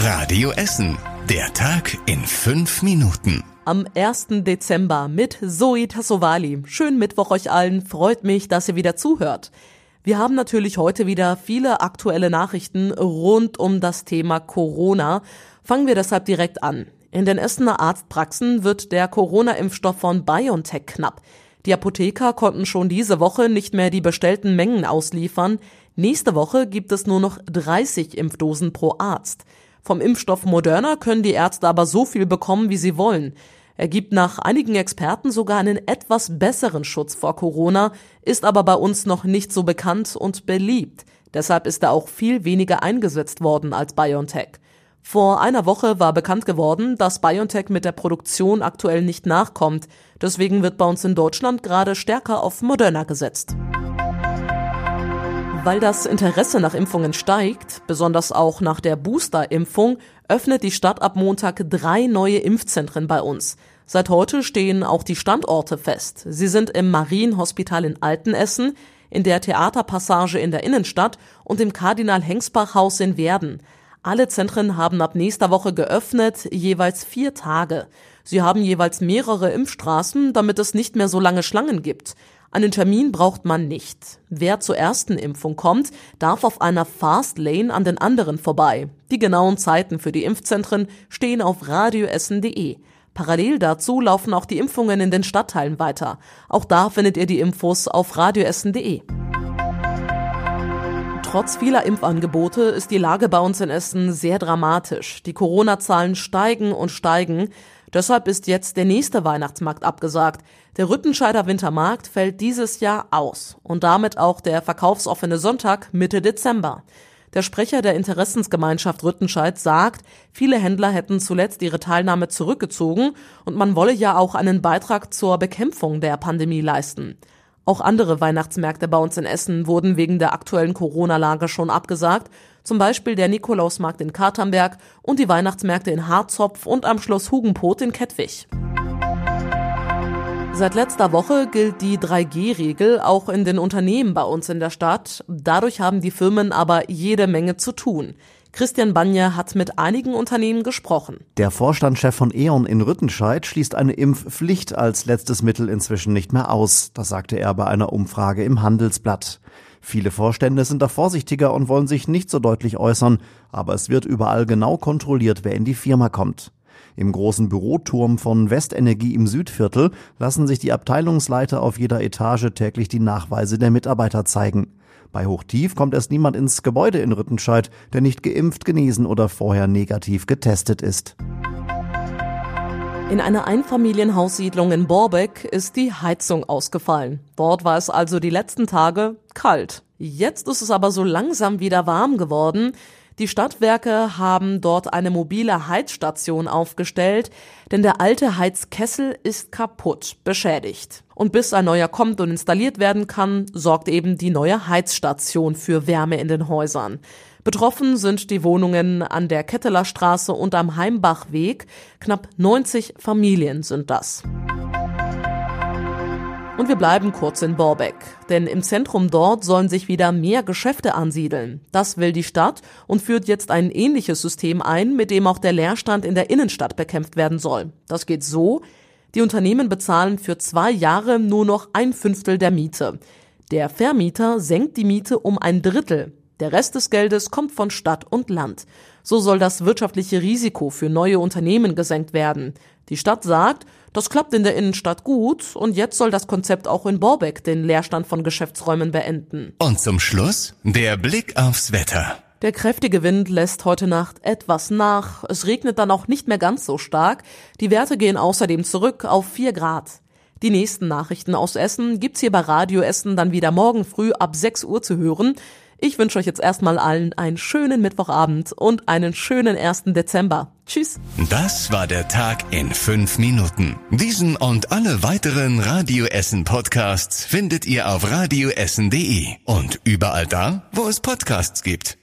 Radio Essen. Der Tag in fünf Minuten. Am 1. Dezember mit Zoe Tassovali. Schönen Mittwoch euch allen. Freut mich, dass ihr wieder zuhört. Wir haben natürlich heute wieder viele aktuelle Nachrichten rund um das Thema Corona. Fangen wir deshalb direkt an. In den Essener Arztpraxen wird der Corona-Impfstoff von BioNTech knapp. Die Apotheker konnten schon diese Woche nicht mehr die bestellten Mengen ausliefern. Nächste Woche gibt es nur noch 30 Impfdosen pro Arzt. Vom Impfstoff Moderna können die Ärzte aber so viel bekommen, wie sie wollen. Er gibt nach einigen Experten sogar einen etwas besseren Schutz vor Corona, ist aber bei uns noch nicht so bekannt und beliebt. Deshalb ist er auch viel weniger eingesetzt worden als BioNTech. Vor einer Woche war bekannt geworden, dass BioNTech mit der Produktion aktuell nicht nachkommt. Deswegen wird bei uns in Deutschland gerade stärker auf Moderna gesetzt. Weil das Interesse nach Impfungen steigt, besonders auch nach der Booster-Impfung, öffnet die Stadt ab Montag drei neue Impfzentren bei uns. Seit heute stehen auch die Standorte fest. Sie sind im Marienhospital in Altenessen, in der Theaterpassage in der Innenstadt und im Kardinal-Hengsbach-Haus in Werden. Alle Zentren haben ab nächster Woche geöffnet, jeweils vier Tage. Sie haben jeweils mehrere Impfstraßen, damit es nicht mehr so lange Schlangen gibt. Einen Termin braucht man nicht. Wer zur ersten Impfung kommt, darf auf einer Fast Lane an den anderen vorbei. Die genauen Zeiten für die Impfzentren stehen auf radioessen.de. Parallel dazu laufen auch die Impfungen in den Stadtteilen weiter. Auch da findet ihr die Infos auf radioessen.de. Trotz vieler Impfangebote ist die Lage bei uns in Essen sehr dramatisch. Die Corona-Zahlen steigen und steigen. Deshalb ist jetzt der nächste Weihnachtsmarkt abgesagt. Der Rüttenscheider Wintermarkt fällt dieses Jahr aus und damit auch der verkaufsoffene Sonntag Mitte Dezember. Der Sprecher der Interessensgemeinschaft Rüttenscheid sagt, viele Händler hätten zuletzt ihre Teilnahme zurückgezogen und man wolle ja auch einen Beitrag zur Bekämpfung der Pandemie leisten. Auch andere Weihnachtsmärkte bei uns in Essen wurden wegen der aktuellen Corona-Lage schon abgesagt, zum Beispiel der Nikolausmarkt in Katernberg und die Weihnachtsmärkte in Harzopf und am Schloss Hugenpot in Kettwig. Seit letzter Woche gilt die 3G-Regel auch in den Unternehmen bei uns in der Stadt. Dadurch haben die Firmen aber jede Menge zu tun. Christian Banja hat mit einigen Unternehmen gesprochen. Der Vorstandschef von E.ON in Rüttenscheid schließt eine Impfpflicht als letztes Mittel inzwischen nicht mehr aus. Das sagte er bei einer Umfrage im Handelsblatt. Viele Vorstände sind da vorsichtiger und wollen sich nicht so deutlich äußern, aber es wird überall genau kontrolliert, wer in die Firma kommt. Im großen Büroturm von Westenergie im Südviertel lassen sich die Abteilungsleiter auf jeder Etage täglich die Nachweise der Mitarbeiter zeigen. Bei Hochtief kommt erst niemand ins Gebäude in Rüttenscheid, der nicht geimpft, genesen oder vorher negativ getestet ist. In einer Einfamilienhaussiedlung in Borbeck ist die Heizung ausgefallen. Dort war es also die letzten Tage kalt. Jetzt ist es aber so langsam wieder warm geworden. Die Stadtwerke haben dort eine mobile Heizstation aufgestellt, denn der alte Heizkessel ist kaputt, beschädigt. Und bis ein neuer kommt und installiert werden kann, sorgt eben die neue Heizstation für Wärme in den Häusern. Betroffen sind die Wohnungen an der Ketteler Straße und am Heimbachweg. Knapp 90 Familien sind das. Und wir bleiben kurz in Borbeck, denn im Zentrum dort sollen sich wieder mehr Geschäfte ansiedeln. Das will die Stadt und führt jetzt ein ähnliches System ein, mit dem auch der Leerstand in der Innenstadt bekämpft werden soll. Das geht so, die Unternehmen bezahlen für zwei Jahre nur noch ein Fünftel der Miete. Der Vermieter senkt die Miete um ein Drittel. Der Rest des Geldes kommt von Stadt und Land. So soll das wirtschaftliche Risiko für neue Unternehmen gesenkt werden. Die Stadt sagt, das klappt in der Innenstadt gut und jetzt soll das Konzept auch in Borbeck den Leerstand von Geschäftsräumen beenden. Und zum Schluss der Blick aufs Wetter. Der kräftige Wind lässt heute Nacht etwas nach. Es regnet dann auch nicht mehr ganz so stark. Die Werte gehen außerdem zurück auf 4 Grad. Die nächsten Nachrichten aus Essen gibt's hier bei Radio Essen dann wieder morgen früh ab 6 Uhr zu hören. Ich wünsche euch jetzt erstmal allen einen schönen Mittwochabend und einen schönen 1. Dezember. Tschüss. Das war der Tag in fünf Minuten. Diesen und alle weiteren Radio Essen Podcasts findet ihr auf radioessen.de und überall da, wo es Podcasts gibt.